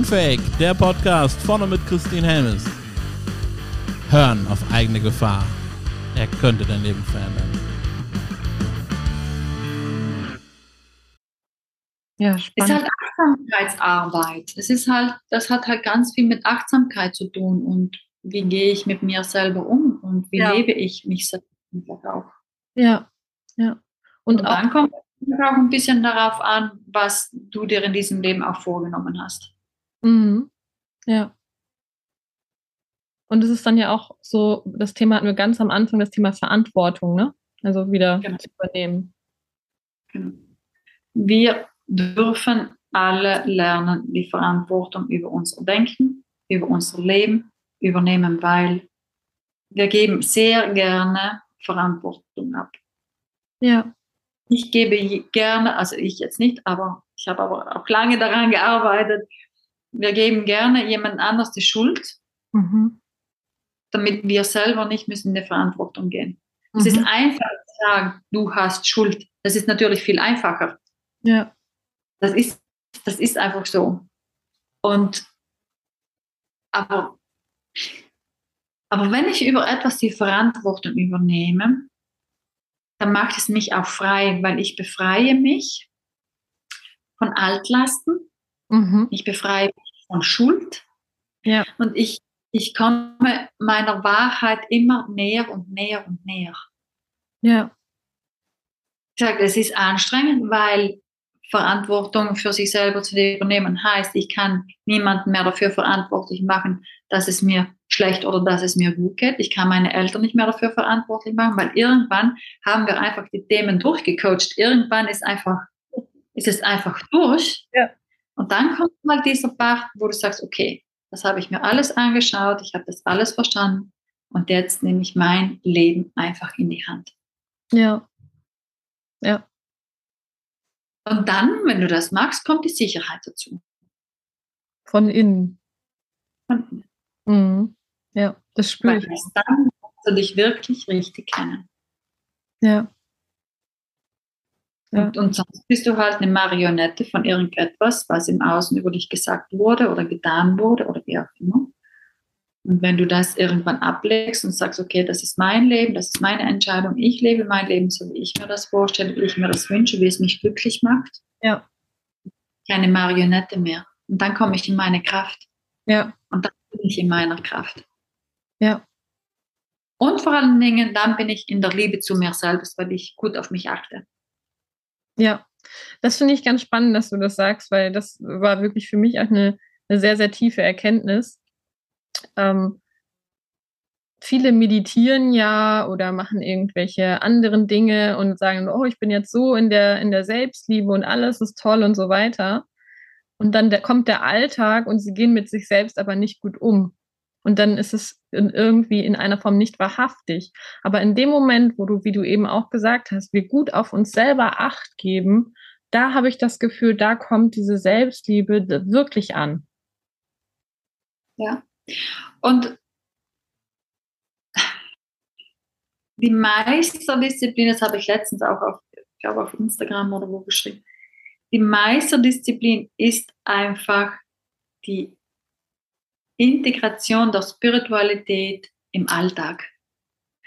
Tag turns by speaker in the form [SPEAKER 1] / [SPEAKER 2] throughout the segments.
[SPEAKER 1] Unfake, der Podcast vorne mit Christine Helmes. Hören auf eigene Gefahr. Er könnte dein Leben verändern.
[SPEAKER 2] Ja,
[SPEAKER 3] Es ist
[SPEAKER 2] spannend.
[SPEAKER 3] halt Achtsamkeitsarbeit. Es ist halt, das hat halt ganz viel mit Achtsamkeit zu tun und wie gehe ich mit mir selber um und wie
[SPEAKER 2] Ja.
[SPEAKER 3] lebe ich mich selber einfach auch.
[SPEAKER 2] Ja, ja. Und,
[SPEAKER 3] Und
[SPEAKER 2] auch,
[SPEAKER 3] dann kommt es auch ein bisschen darauf an, was du dir in diesem Leben auch vorgenommen hast.
[SPEAKER 2] Mhm. ja. Und es ist dann ja auch so, das Thema hatten wir ganz am Anfang, das Thema Verantwortung, ne? Also wieder
[SPEAKER 3] Genau.
[SPEAKER 2] zu übernehmen.
[SPEAKER 3] Genau. Wir dürfen alle lernen, die Verantwortung über unser Denken, über unser Leben übernehmen, weil wir geben sehr gerne Verantwortung ab.
[SPEAKER 2] Ja,
[SPEAKER 3] Ich gebe gerne, also ich jetzt nicht, aber ich habe aber auch lange daran gearbeitet, wir geben gerne jemand anders die Schuld,
[SPEAKER 2] mhm.
[SPEAKER 3] damit wir selber nicht müssen in die Verantwortung gehen. Es
[SPEAKER 2] Mhm.
[SPEAKER 3] ist einfach zu sagen, du hast Schuld. Das ist natürlich viel einfacher.
[SPEAKER 2] ja,
[SPEAKER 3] Das ist, das ist einfach so. Und aber, aber wenn ich über etwas die Verantwortung übernehme, dann macht es mich auch frei, weil ich befreie mich von Altlasten,
[SPEAKER 2] mhm.
[SPEAKER 3] ich befreie mich von Schuld
[SPEAKER 2] ja,
[SPEAKER 3] und ich, ich komme meiner Wahrheit immer näher und näher und näher.
[SPEAKER 2] ja,
[SPEAKER 3] Ich sage, es ist anstrengend, weil Verantwortung für sich selber zu übernehmen heißt, ich kann niemanden mehr dafür verantwortlich machen, dass es mir schlecht oder dass es mir gut geht. Ich kann meine Eltern nicht mehr dafür verantwortlich machen, weil irgendwann haben wir einfach die Themen durchgecoacht. Irgendwann ist einfach, ist es einfach durch.
[SPEAKER 2] Ja.
[SPEAKER 3] Und dann kommt mal dieser Part, wo du sagst, okay, das habe ich mir alles angeschaut, ich habe das alles verstanden und jetzt nehme ich mein Leben einfach in die Hand.
[SPEAKER 2] ja, ja,
[SPEAKER 3] Und dann, wenn du das magst, kommt die Sicherheit dazu.
[SPEAKER 2] von innen.
[SPEAKER 3] Und
[SPEAKER 2] Mhm. Ja, das spüre ich.
[SPEAKER 3] dann lernst du dich wirklich richtig kennen.
[SPEAKER 2] Ja, Ja.
[SPEAKER 3] Und, und sonst bist du halt eine Marionette von irgendetwas, was im Außen über dich gesagt wurde oder getan wurde oder wie auch immer. Und wenn du das irgendwann ablegst und sagst, okay, das ist mein Leben, das ist meine Entscheidung, ich lebe mein Leben so, wie ich mir das vorstelle, wie ich mir das wünsche, wie es mich glücklich macht,
[SPEAKER 2] ja,
[SPEAKER 3] keine Marionette mehr. Und dann komme ich in meine Kraft.
[SPEAKER 2] ja,
[SPEAKER 3] Und dann bin ich in meiner Kraft.
[SPEAKER 2] ja,
[SPEAKER 3] Und vor allen Dingen, dann bin ich in der Liebe zu mir selbst, weil ich gut auf mich achte.
[SPEAKER 2] Ja. Das finde ich ganz spannend, dass du das sagst, weil das war wirklich für mich auch eine, eine sehr, sehr tiefe Erkenntnis. Ähm, viele meditieren ja oder machen irgendwelche anderen Dinge und sagen, oh, ich bin jetzt so in der, in der Selbstliebe und alles ist toll und so weiter. Und dann der, kommt der Alltag und sie gehen mit sich selbst aber nicht gut um. Und dann ist es irgendwie in einer Form nicht wahrhaftig. Aber in dem Moment, wo du, wie du eben auch gesagt hast, wir gut auf uns selber Acht geben, da habe ich das Gefühl, da kommt diese Selbstliebe wirklich an.
[SPEAKER 3] Ja. Und die Meisterdisziplin, das habe ich letztens auch auf, ich glaube auf Instagram oder wo geschrieben, die Meisterdisziplin ist einfach die Integration der Spiritualität im Alltag.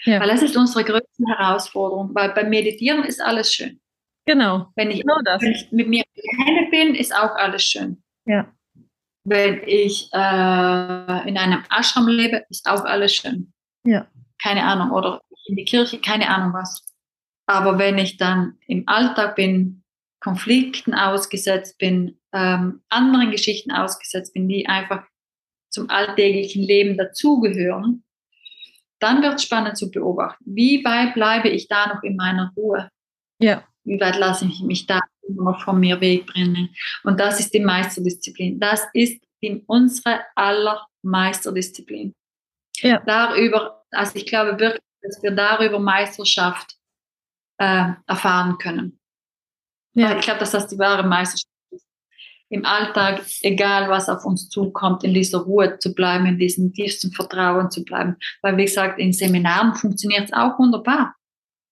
[SPEAKER 2] Ja.
[SPEAKER 3] Weil das ist unsere größte Herausforderung, weil beim Meditieren ist alles schön.
[SPEAKER 2] Genau,
[SPEAKER 3] Wenn ich,
[SPEAKER 2] genau
[SPEAKER 3] wenn ich mit mir alleine bin, ist auch alles schön.
[SPEAKER 2] Ja,
[SPEAKER 3] Wenn ich äh, in einem Ashram lebe, ist auch alles schön.
[SPEAKER 2] ja,
[SPEAKER 3] Keine Ahnung. Oder in die Kirche, keine Ahnung was. Aber wenn ich dann im Alltag bin, Konflikten ausgesetzt bin, ähm, anderen Geschichten ausgesetzt bin, die einfach zum alltäglichen Leben dazugehören, dann wird es spannend zu beobachten. Wie weit bleibe ich da noch in meiner Ruhe?
[SPEAKER 2] ja,
[SPEAKER 3] Wie weit lasse ich mich da noch von mir wegbringen? Und das ist die Meisterdisziplin. Das ist die, unsere aller Meisterdisziplin.
[SPEAKER 2] Ja.
[SPEAKER 3] Darüber, also ich glaube wirklich, dass wir darüber Meisterschaft äh, erfahren können.
[SPEAKER 2] ja,
[SPEAKER 3] Ich glaube, dass das die wahre Meisterschaft ist. Im Alltag, egal was auf uns zukommt, in dieser Ruhe zu bleiben, in diesem tiefsten Vertrauen zu bleiben. Weil, wie gesagt, in Seminaren funktioniert es auch wunderbar.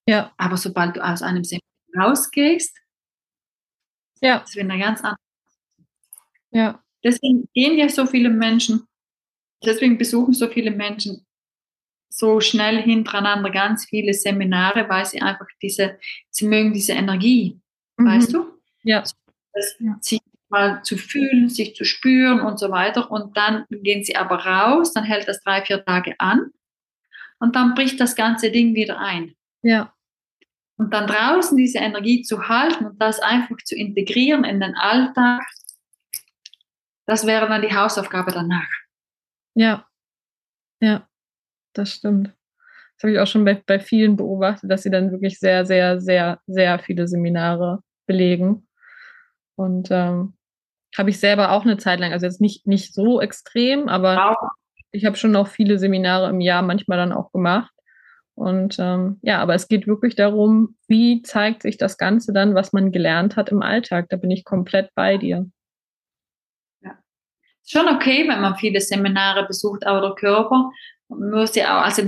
[SPEAKER 2] ja,
[SPEAKER 3] Aber sobald du aus einem Seminar rausgehst,
[SPEAKER 2] ja,
[SPEAKER 3] ist wieder ganz anders.
[SPEAKER 2] ja.
[SPEAKER 3] deswegen gehen ja so viele Menschen, deswegen besuchen so viele Menschen so schnell hintereinander ganz viele Seminare, weil sie einfach diese, sie mögen diese Energie, mhm. weißt du?
[SPEAKER 2] Ja.
[SPEAKER 3] Das, sich mal zu fühlen, sich zu spüren und so weiter. Und dann gehen sie aber raus, dann hält das drei, vier Tage an und dann bricht das ganze Ding wieder ein.
[SPEAKER 2] Ja.
[SPEAKER 3] Und dann draußen diese Energie zu halten und das einfach zu integrieren in den Alltag, das wäre dann die Hausaufgabe danach.
[SPEAKER 2] Ja, ja, das stimmt. Das habe ich auch schon bei, bei vielen beobachtet, dass sie dann wirklich sehr, sehr, sehr, sehr viele Seminare belegen. Und ähm, habe ich selber auch eine Zeit lang, also jetzt nicht, nicht so extrem, aber wow. ich habe schon noch viele Seminare im Jahr manchmal dann auch gemacht. Und ähm, ja, aber es geht wirklich darum, wie zeigt sich das Ganze dann, was man gelernt hat im Alltag. Da bin ich komplett bei dir.
[SPEAKER 3] Ja. Schon okay, wenn man viele Seminare besucht, aber der Körper muss ja auch, also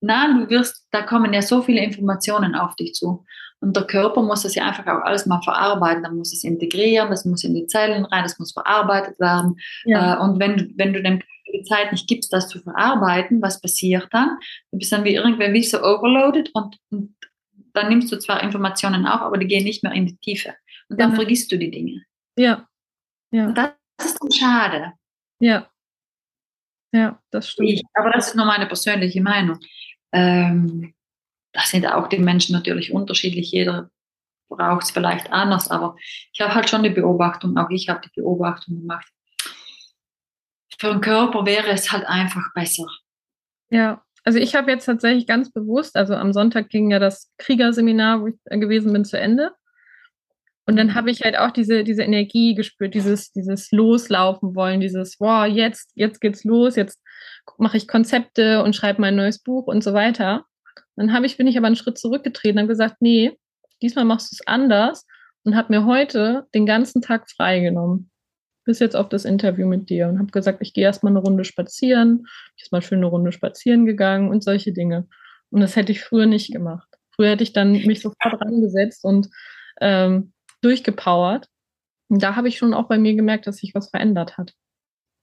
[SPEAKER 3] na, du wirst, da kommen ja so viele Informationen auf dich zu. Und der Körper muss das ja einfach auch alles mal verarbeiten. Dann muss es integrieren, das muss in die Zellen rein, das muss verarbeitet werden. Ja. Äh, und wenn, wenn du dem die Zeit nicht gibst, das zu verarbeiten, was passiert dann? Du bist dann wie irgendwer wie so overloaded und, und dann nimmst du zwar Informationen auf, aber die gehen nicht mehr in die Tiefe. Und dann ja. vergisst du die Dinge.
[SPEAKER 2] Ja.
[SPEAKER 3] ja. Und das ist dann schade.
[SPEAKER 2] Ja. Ja, das stimmt.
[SPEAKER 3] Ich, aber das ist nur meine persönliche Meinung. Ähm, da sind auch die Menschen natürlich unterschiedlich. Jeder braucht es vielleicht anders, aber ich habe halt schon die Beobachtung, auch ich habe die Beobachtung gemacht für den Körper wäre es halt einfach besser.
[SPEAKER 2] Ja, also ich habe jetzt tatsächlich ganz bewusst, also am Sonntag ging ja das Kriegerseminar, wo ich gewesen bin, zu Ende. Und dann habe ich halt auch diese, diese Energie gespürt, dieses, dieses Loslaufen wollen, dieses, wow, jetzt, jetzt geht's los, jetzt mache ich Konzepte und schreibe mein neues Buch und so weiter. Dann habe ich, bin ich aber einen Schritt zurückgetreten und gesagt, nee, diesmal machst du es anders und habe mir heute den ganzen Tag freigenommen bis jetzt auf das Interview mit dir und habe gesagt, ich gehe erstmal eine Runde spazieren, ich bin mal schön eine Runde spazieren gegangen und solche Dinge. Und das hätte ich früher nicht gemacht. Früher hätte ich dann mich sofort rangesetzt und ähm, durchgepowert. Und da habe ich schon auch bei mir gemerkt, dass sich was verändert hat.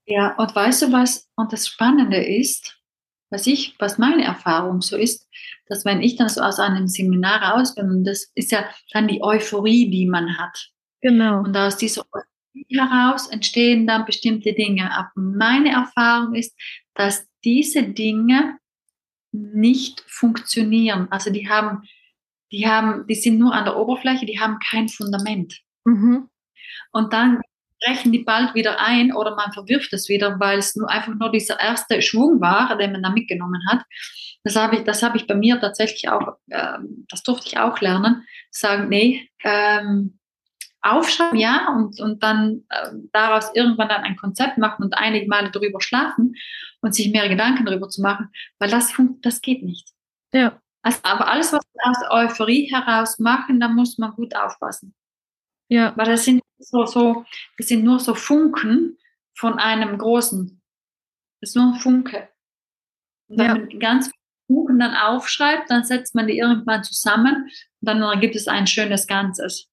[SPEAKER 3] Ja, und weißt du was? Und das Spannende ist, was ich, was meine Erfahrung so ist, dass wenn ich dann so aus einem Seminar raus bin, und das ist ja dann die Euphorie, die man hat.
[SPEAKER 2] Genau.
[SPEAKER 3] Und aus dieser heraus entstehen dann bestimmte Dinge. Aber meine Erfahrung ist, dass diese Dinge nicht funktionieren. Also die haben, die haben, die sind nur an der Oberfläche, die haben kein Fundament. Mhm. Und dann brechen die bald wieder ein oder man verwirft es wieder, weil es nur einfach nur dieser erste Schwung war, den man da mitgenommen hat. Das habe ich, das habe ich bei mir tatsächlich auch, äh, das durfte ich auch lernen, sagen, nee, ähm, aufschreiben, ja, und, und dann äh, daraus irgendwann dann ein Konzept machen und einige Male darüber schlafen und sich mehr Gedanken darüber zu machen, weil das, das geht nicht.
[SPEAKER 2] Ja.
[SPEAKER 3] Also, aber alles, was wir aus Euphorie heraus machen, da muss man gut aufpassen.
[SPEAKER 2] Ja.
[SPEAKER 3] Weil das sind so, so, das sind nur so Funken von einem großen. Das ist nur ein Funke. Und wenn ja. man ganz Funken dann aufschreibt, dann setzt man die irgendwann zusammen und dann gibt es ein schönes Ganzes.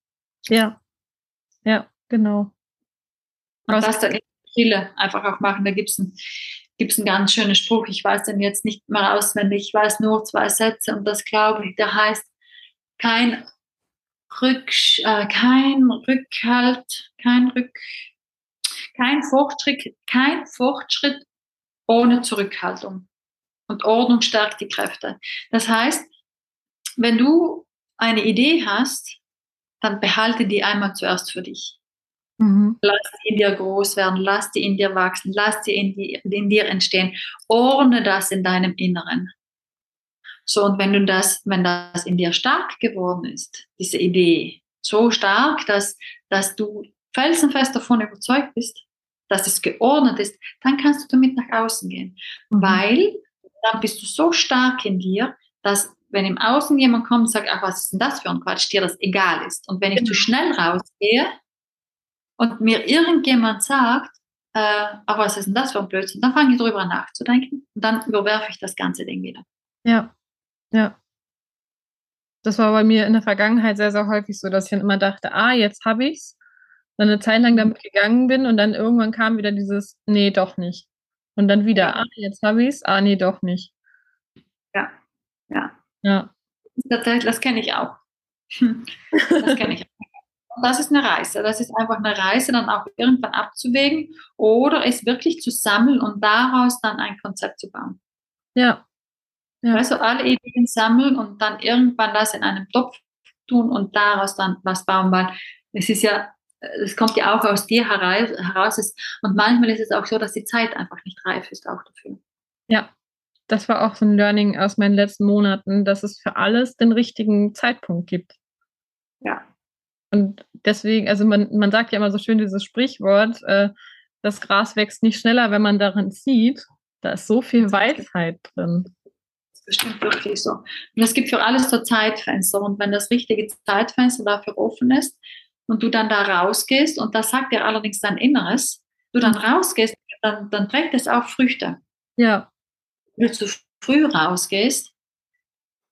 [SPEAKER 2] Ja. Ja, genau.
[SPEAKER 3] Und das dann viele einfach auch machen. Da gibt es ein, gibt's einen ganz schönen Spruch. Ich weiß den jetzt nicht mehr auswendig. Ich weiß nur zwei Sätze und das glaube ich, der heißt kein Rück, äh, kein Rückhalt, kein Rück, kein Fortschritt, kein Fortschritt ohne Zurückhaltung. Und Ordnung stärkt die Kräfte. Das heißt, wenn du eine Idee hast, dann behalte die einmal zuerst für dich. Mhm. Lass die in dir groß werden, lass die in dir wachsen, lass die in, die in dir entstehen. Ordne das in deinem Inneren. So, und wenn du das, wenn das in dir stark geworden ist, diese Idee, so stark, dass, dass du felsenfest davon überzeugt bist, dass es geordnet ist, dann kannst du damit nach außen gehen. Mhm. Weil dann bist du so stark in dir, dass wenn im Außen jemand kommt und sagt, ach, was ist denn das für ein Quatsch, dir das egal ist. Und wenn ich genau. zu schnell rausgehe und mir irgendjemand sagt, äh, ach, was ist denn das für ein Blödsinn, dann fange ich darüber nachzudenken und dann überwerfe ich das ganze Ding wieder.
[SPEAKER 2] Ja, ja. Das war bei mir in der Vergangenheit sehr, sehr häufig so, dass ich dann immer dachte, ah, jetzt habe ich's. dann eine Zeit lang damit gegangen bin und dann irgendwann kam wieder dieses, nee, doch nicht. Und dann wieder, ah, jetzt habe ich es, ah, nee, doch nicht.
[SPEAKER 3] Ja, ja.
[SPEAKER 2] Ja.
[SPEAKER 3] Tatsächlich, das kenne ich auch. Das kenne ich auch. Das ist eine Reise. Das ist einfach eine Reise, dann auch irgendwann abzuwägen oder es wirklich zu sammeln und daraus dann ein Konzept zu bauen.
[SPEAKER 2] Ja. Ja.
[SPEAKER 3] Also alle Ideen sammeln und dann irgendwann das in einem Topf tun und daraus dann was bauen, weil es ist ja, es kommt ja auch aus dir heraus. Und manchmal ist es auch so, dass die Zeit einfach nicht reif ist auch dafür.
[SPEAKER 2] Ja, das war auch so ein Learning aus meinen letzten Monaten, dass es für alles den richtigen Zeitpunkt gibt.
[SPEAKER 3] Ja.
[SPEAKER 2] Und deswegen, also man, man sagt ja immer so schön dieses Sprichwort, äh, das Gras wächst nicht schneller, wenn man darin zieht. Da ist so viel Weisheit drin.
[SPEAKER 3] Bestimmt wirklich so. Und es gibt für alles so Zeitfenster. Und wenn das richtige Zeitfenster dafür offen ist und du dann da rausgehst, und das sagt dir allerdings dein Inneres, du dann rausgehst, dann, dann trägt es auch Früchte.
[SPEAKER 2] Ja.
[SPEAKER 3] Wenn du zu früh rausgehst,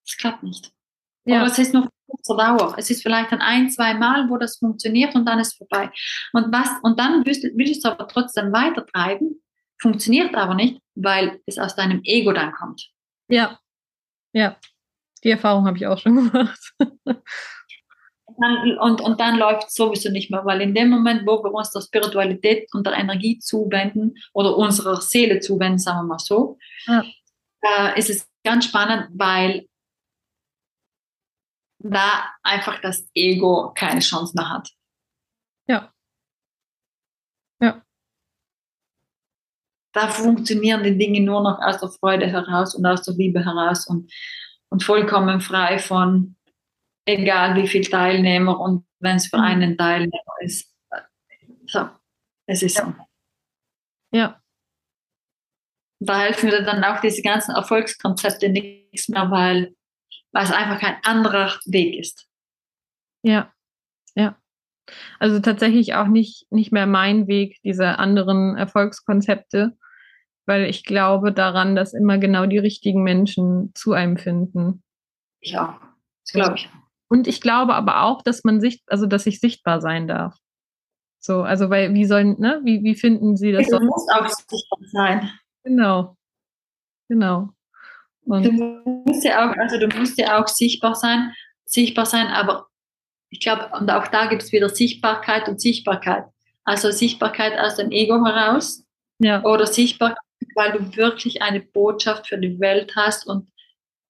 [SPEAKER 3] das klappt nicht.
[SPEAKER 2] Ja.
[SPEAKER 3] Oder es ist nur kurzer Dauer. Es ist vielleicht dann ein, zwei Mal, wo das funktioniert und dann ist vorbei. Und, was, und dann willst, willst du aber trotzdem weitertreiben, funktioniert aber nicht, weil es aus deinem Ego dann kommt.
[SPEAKER 2] Ja, ja. Die Erfahrung habe ich auch schon gemacht.
[SPEAKER 3] Und, und dann läuft es sowieso nicht mehr, weil in dem Moment, wo wir uns der Spiritualität und der Energie zuwenden oder unserer Seele zuwenden, sagen wir mal so,
[SPEAKER 2] ja.
[SPEAKER 3] äh, ist es ganz spannend, weil da einfach das Ego keine Chance mehr hat.
[SPEAKER 2] Ja.
[SPEAKER 3] Da funktionieren die Dinge nur noch aus der Freude heraus und aus der Liebe heraus und, und vollkommen frei von egal wie viele Teilnehmer und wenn es für
[SPEAKER 2] Mhm.
[SPEAKER 3] einen Teilnehmer ist. So, es ist so.
[SPEAKER 2] Ja.
[SPEAKER 3] Da helfen mir dann auch diese ganzen Erfolgskonzepte nichts mehr, weil, weil es einfach kein anderer Weg ist.
[SPEAKER 2] Ja, ja. Also tatsächlich auch nicht, nicht mehr mein Weg, diese anderen Erfolgskonzepte, weil ich glaube daran, dass immer genau die richtigen Menschen zu einem finden.
[SPEAKER 3] Ich auch. Das glaube ich.
[SPEAKER 2] Und ich glaube aber auch, dass man sich, also dass ich sichtbar sein darf. So, also weil, wie sollen, ne, wie, wie finden Sie das?
[SPEAKER 3] Du musst auch sichtbar sein.
[SPEAKER 2] Genau. Genau. Und
[SPEAKER 3] Du musst ja auch, also du musst ja auch sichtbar sein, sichtbar sein, aber ich glaube, und auch da gibt es wieder Sichtbarkeit und Sichtbarkeit. Also Sichtbarkeit aus dem Ego heraus
[SPEAKER 2] ja,
[SPEAKER 3] oder Sichtbarkeit, weil du wirklich eine Botschaft für die Welt hast und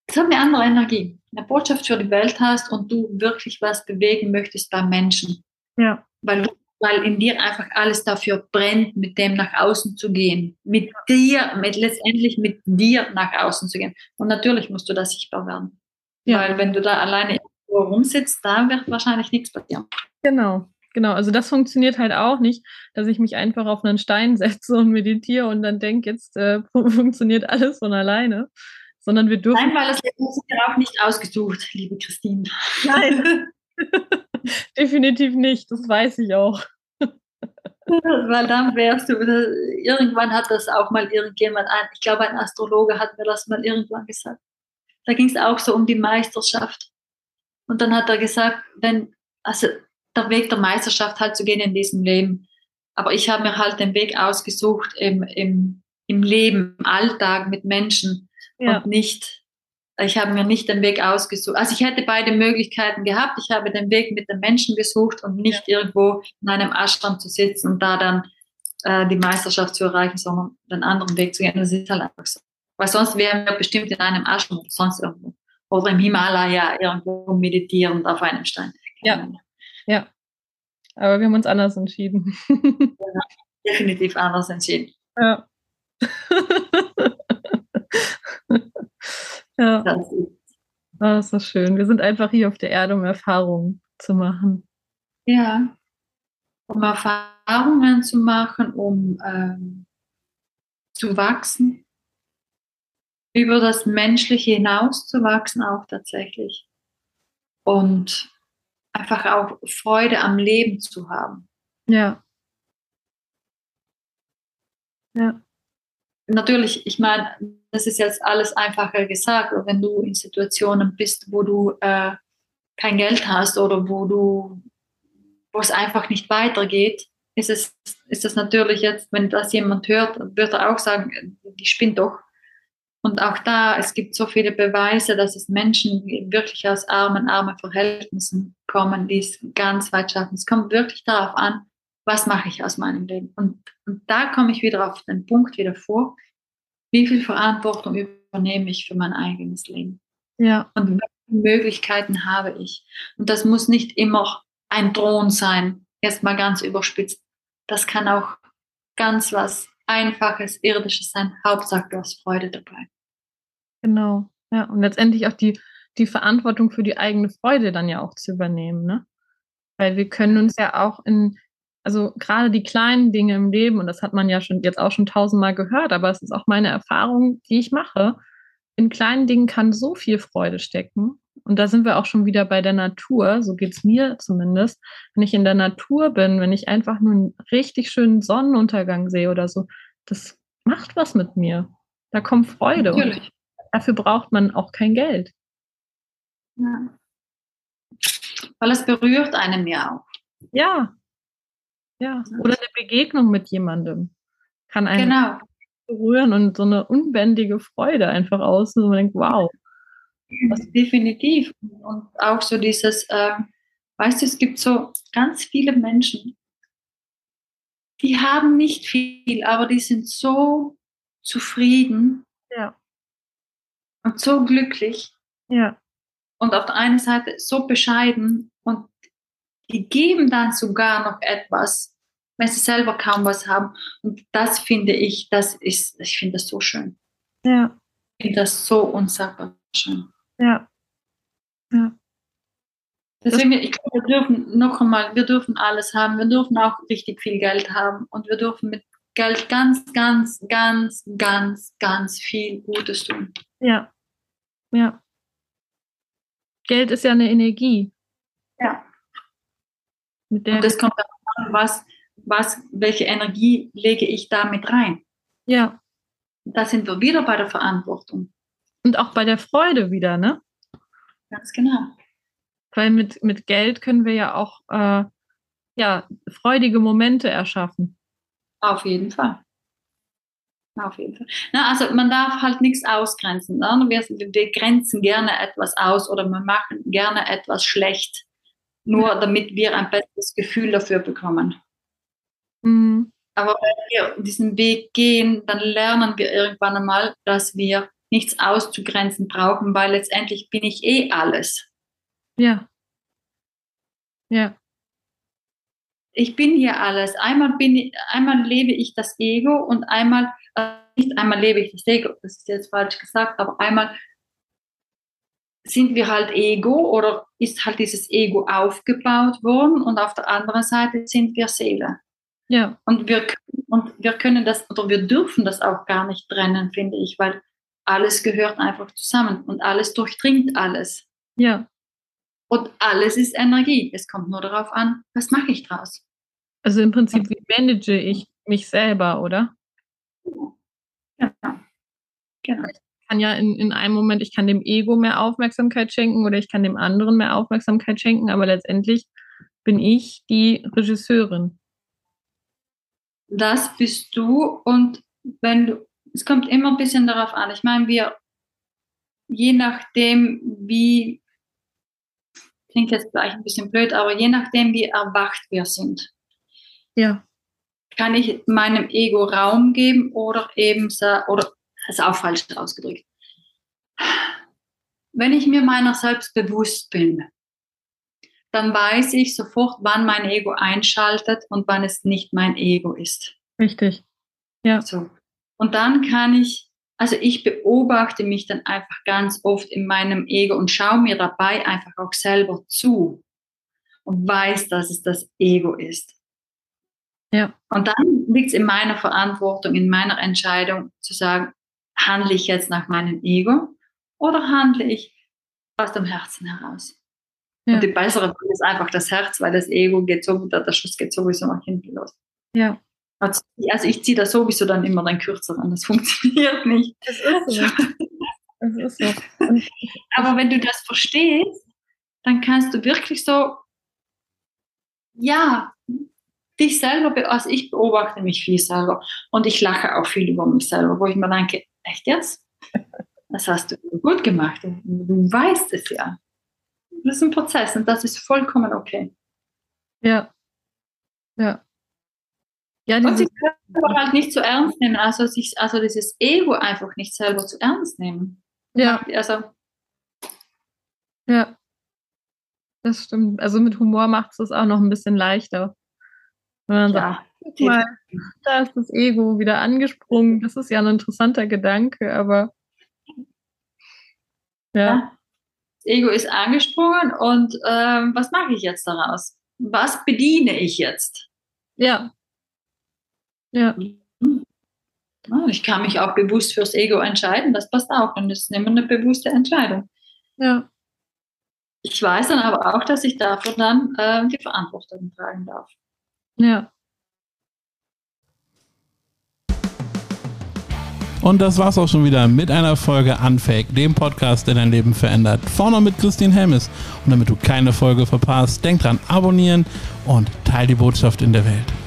[SPEAKER 3] es hat eine andere Energie. Eine Botschaft für die Welt hast und du wirklich was bewegen möchtest bei Menschen.
[SPEAKER 2] ja,
[SPEAKER 3] Weil, weil in dir einfach alles dafür brennt, mit dem nach außen zu gehen. Mit dir, mit, letztendlich mit dir nach außen zu gehen. Und natürlich musst du da sichtbar werden.
[SPEAKER 2] Ja.
[SPEAKER 3] Weil wenn du da alleine irgendwo rumsitzt, da wird wahrscheinlich nichts passieren.
[SPEAKER 2] genau. Genau, also das funktioniert halt auch nicht, dass ich mich einfach auf einen Stein setze und meditiere und dann denke, jetzt äh, funktioniert alles von alleine, sondern wir dürfen.
[SPEAKER 3] Nein, weil das Leben ist ja auch nicht ausgesucht, liebe Christine.
[SPEAKER 2] Nein. Definitiv nicht, das weiß ich auch.
[SPEAKER 3] Weil dann wärst du, irgendwann hat das auch mal irgendjemand, ein, ich glaube ein Astrologe hat mir das mal irgendwann gesagt. Da ging es auch so um die Meisterschaft. Und dann hat er gesagt, wenn, also der Weg der Meisterschaft halt zu gehen in diesem Leben. Aber ich habe mir halt den Weg ausgesucht im, im, im Leben, im Alltag mit Menschen
[SPEAKER 2] Ja,
[SPEAKER 3] und nicht, ich habe mir nicht den Weg ausgesucht. Also ich hätte beide Möglichkeiten gehabt. Ich habe den Weg mit den Menschen gesucht und nicht irgendwo in einem Ashram zu sitzen und da dann äh, die Meisterschaft zu erreichen, sondern den anderen Weg zu gehen. Das ist halt einfach so. Weil sonst wären wir bestimmt in einem Ashram oder sonst irgendwo. Oder im Himalaya irgendwo meditierend auf einem Stein.
[SPEAKER 2] Ja. Ja. Aber wir haben uns anders entschieden.
[SPEAKER 3] Definitiv anders entschieden.
[SPEAKER 2] ja. ja,
[SPEAKER 3] Das ist,
[SPEAKER 2] das ist schön. Wir sind einfach hier auf der Erde, um Erfahrungen zu machen.
[SPEAKER 3] ja. Um Erfahrungen zu machen, um ähm, zu wachsen, über das Menschliche hinaus zu wachsen auch tatsächlich. Und einfach auch Freude am Leben zu haben.
[SPEAKER 2] Ja. Ja.
[SPEAKER 3] Natürlich, ich meine, das ist jetzt alles einfacher gesagt, wenn du in Situationen bist, wo du äh, kein Geld hast oder wo du wo es einfach nicht weitergeht, ist es, ist es natürlich jetzt, wenn das jemand hört, wird er auch sagen, die spinnt doch. Und auch da, es gibt so viele Beweise, dass es Menschen wirklich aus armen, armen Verhältnissen kommen, die es ganz weit schaffen. Es kommt wirklich darauf an, was mache ich aus meinem Leben. Und, und da komme ich wieder auf den Punkt wieder vor, wie viel Verantwortung übernehme ich für mein eigenes Leben.
[SPEAKER 2] Ja.
[SPEAKER 3] Und welche Möglichkeiten habe ich. Und das muss nicht immer ein Drohnen sein, jetzt mal ganz überspitzt. Das kann auch ganz was Einfaches, Irdisches sein. Hauptsache, du hast Freude dabei.
[SPEAKER 2] Genau. Ja, und letztendlich auch die, die Verantwortung für die eigene Freude dann ja auch zu übernehmen, ne? Weil wir können uns ja auch in, also gerade die kleinen Dinge im Leben, und das hat man ja schon jetzt auch schon tausendmal gehört, aber es ist auch meine Erfahrung, die ich mache. In kleinen Dingen kann so viel Freude stecken. Und da sind wir auch schon wieder bei der Natur, so geht es mir zumindest. Wenn ich in der Natur bin, wenn ich einfach nur einen richtig schönen Sonnenuntergang sehe oder so, das macht was mit mir. Da kommt Freude. Natürlich. Dafür braucht man auch kein Geld.
[SPEAKER 3] Ja. Weil es berührt einem ja auch.
[SPEAKER 2] Ja. Ja. Oder eine Begegnung mit jemandem kann einen
[SPEAKER 3] genau.
[SPEAKER 2] berühren und so eine unbändige Freude einfach aus. Und man denkt, wow.
[SPEAKER 3] Definitiv. Und auch so dieses, äh, weißt du, es gibt so ganz viele Menschen, die haben nicht viel, aber die sind so zufrieden.
[SPEAKER 2] Ja.
[SPEAKER 3] Und so glücklich.
[SPEAKER 2] Ja.
[SPEAKER 3] Und auf der einen Seite so bescheiden und die geben dann sogar noch etwas, wenn sie selber kaum was haben. Und das finde ich, das ist, ich finde das so schön.
[SPEAKER 2] Ja.
[SPEAKER 3] Ich finde das so unsagbar schön.
[SPEAKER 2] Ja. Ja.
[SPEAKER 3] Deswegen, ich glaube, wir dürfen noch einmal, wir dürfen alles haben. Wir dürfen auch richtig viel Geld haben und wir dürfen mit Geld ganz, ganz, ganz, ganz, ganz viel Gutes tun.
[SPEAKER 2] Ja. Ja. Geld ist ja eine Energie.
[SPEAKER 3] Ja. Mit der und das kommt darauf an, was, was, welche Energie lege ich da mit rein.
[SPEAKER 2] Ja.
[SPEAKER 3] Da sind wir wieder bei der Verantwortung.
[SPEAKER 2] Und auch bei der Freude wieder, ne?
[SPEAKER 3] Ganz genau.
[SPEAKER 2] Weil mit, mit Geld können wir ja auch äh, ja, freudige Momente erschaffen.
[SPEAKER 3] Auf jeden Fall. Auf jeden Fall. Na, also man darf halt nichts ausgrenzen. Ne? Wir, wir, grenzen gerne etwas aus oder wir machen gerne etwas schlecht, nur damit wir ein besseres Gefühl dafür bekommen.
[SPEAKER 2] Mhm.
[SPEAKER 3] Aber wenn wir diesen Weg gehen, dann lernen wir irgendwann einmal, dass wir nichts auszugrenzen brauchen, weil letztendlich bin ich eh alles.
[SPEAKER 2] Ja. Ja.
[SPEAKER 3] Ich bin hier alles. Einmal, bin einmal lebe ich das Ego und einmal, nicht einmal lebe ich das Ego, das ist jetzt falsch gesagt, aber einmal sind wir halt Ego oder ist halt dieses Ego aufgebaut worden und auf der anderen Seite sind wir Seele.
[SPEAKER 2] Ja.
[SPEAKER 3] Und wir, und wir können das oder wir dürfen das auch gar nicht trennen, finde ich, weil alles gehört einfach zusammen und alles durchdringt alles.
[SPEAKER 2] Ja.
[SPEAKER 3] Und alles ist Energie. Es kommt nur darauf an, was mache ich draus.
[SPEAKER 2] Also im Prinzip, wie manage ich mich selber, oder?
[SPEAKER 3] Ja. Genau.
[SPEAKER 2] Ich kann ja in, in einem Moment, ich kann dem Ego mehr Aufmerksamkeit schenken oder ich kann dem anderen mehr Aufmerksamkeit schenken, aber letztendlich bin ich die Regisseurin.
[SPEAKER 3] Das bist du und wenn du es kommt immer ein bisschen darauf an. Ich meine, wir, je nachdem, wie, klingt jetzt vielleicht ein bisschen blöd, aber je nachdem, wie erwacht wir sind,
[SPEAKER 2] ja.
[SPEAKER 3] Kann ich meinem Ego Raum geben oder eben, oder das ist auch falsch ausgedrückt. Wenn ich mir meiner selbst bewusst bin, dann weiß ich sofort, wann mein Ego einschaltet und wann es nicht mein Ego ist.
[SPEAKER 2] Richtig. Ja.
[SPEAKER 3] So. Und dann kann ich, also ich beobachte mich dann einfach ganz oft in meinem Ego und schaue mir dabei einfach auch selber zu und weiß, dass es das Ego ist.
[SPEAKER 2] Ja.
[SPEAKER 3] Und dann liegt es in meiner Verantwortung, in meiner Entscheidung zu sagen, handle ich jetzt nach meinem Ego oder handle ich aus dem Herzen heraus? Ja. Und die bessere Wahl ist einfach das Herz, weil das Ego geht so, der Schuss geht sowieso nach hinten los.
[SPEAKER 2] Ja.
[SPEAKER 3] Also, also ich ziehe da sowieso dann immer den kürzeren. Das funktioniert nicht.
[SPEAKER 2] Das ist so. Das ist so. Und
[SPEAKER 3] Aber wenn du das verstehst, dann kannst du wirklich so ja, dich selber, also ich beobachte mich viel selber und ich lache auch viel über mich selber, wo ich mir denke, echt jetzt? Das hast du gut gemacht. Du, du weißt es ja. Das ist ein Prozess und das ist vollkommen okay.
[SPEAKER 2] Ja. Ja.
[SPEAKER 3] Ja, und sich selber halt nicht zu so ernst nehmen, also, sich, also dieses Ego einfach nicht selber zu ernst nehmen.
[SPEAKER 2] Ja.
[SPEAKER 3] Also.
[SPEAKER 2] Ja. Das stimmt. Also mit Humor macht es das auch noch ein bisschen leichter. Wenn man
[SPEAKER 3] ja,
[SPEAKER 2] sagt, mal, da ist das Ego wieder angesprungen. Das ist ja ein interessanter Gedanke, aber
[SPEAKER 3] ja. ja. Das Ego ist angesprungen und ähm, was mache ich jetzt daraus? Was bediene ich jetzt?
[SPEAKER 2] Ja. Ja.
[SPEAKER 3] Ich kann mich auch bewusst fürs Ego entscheiden, das passt auch und das ist immer eine bewusste Entscheidung.
[SPEAKER 2] Ja.
[SPEAKER 3] Ich weiß dann aber auch, dass ich dafür dann äh, die Verantwortung tragen darf.
[SPEAKER 2] Ja.
[SPEAKER 1] Und das war's auch schon wieder mit einer Folge Unfake, dem Podcast, der dein Leben verändert. Vorne mit Christine Helmes. Und damit du keine Folge verpasst, denk dran, abonnieren und teil die Botschaft in der Welt.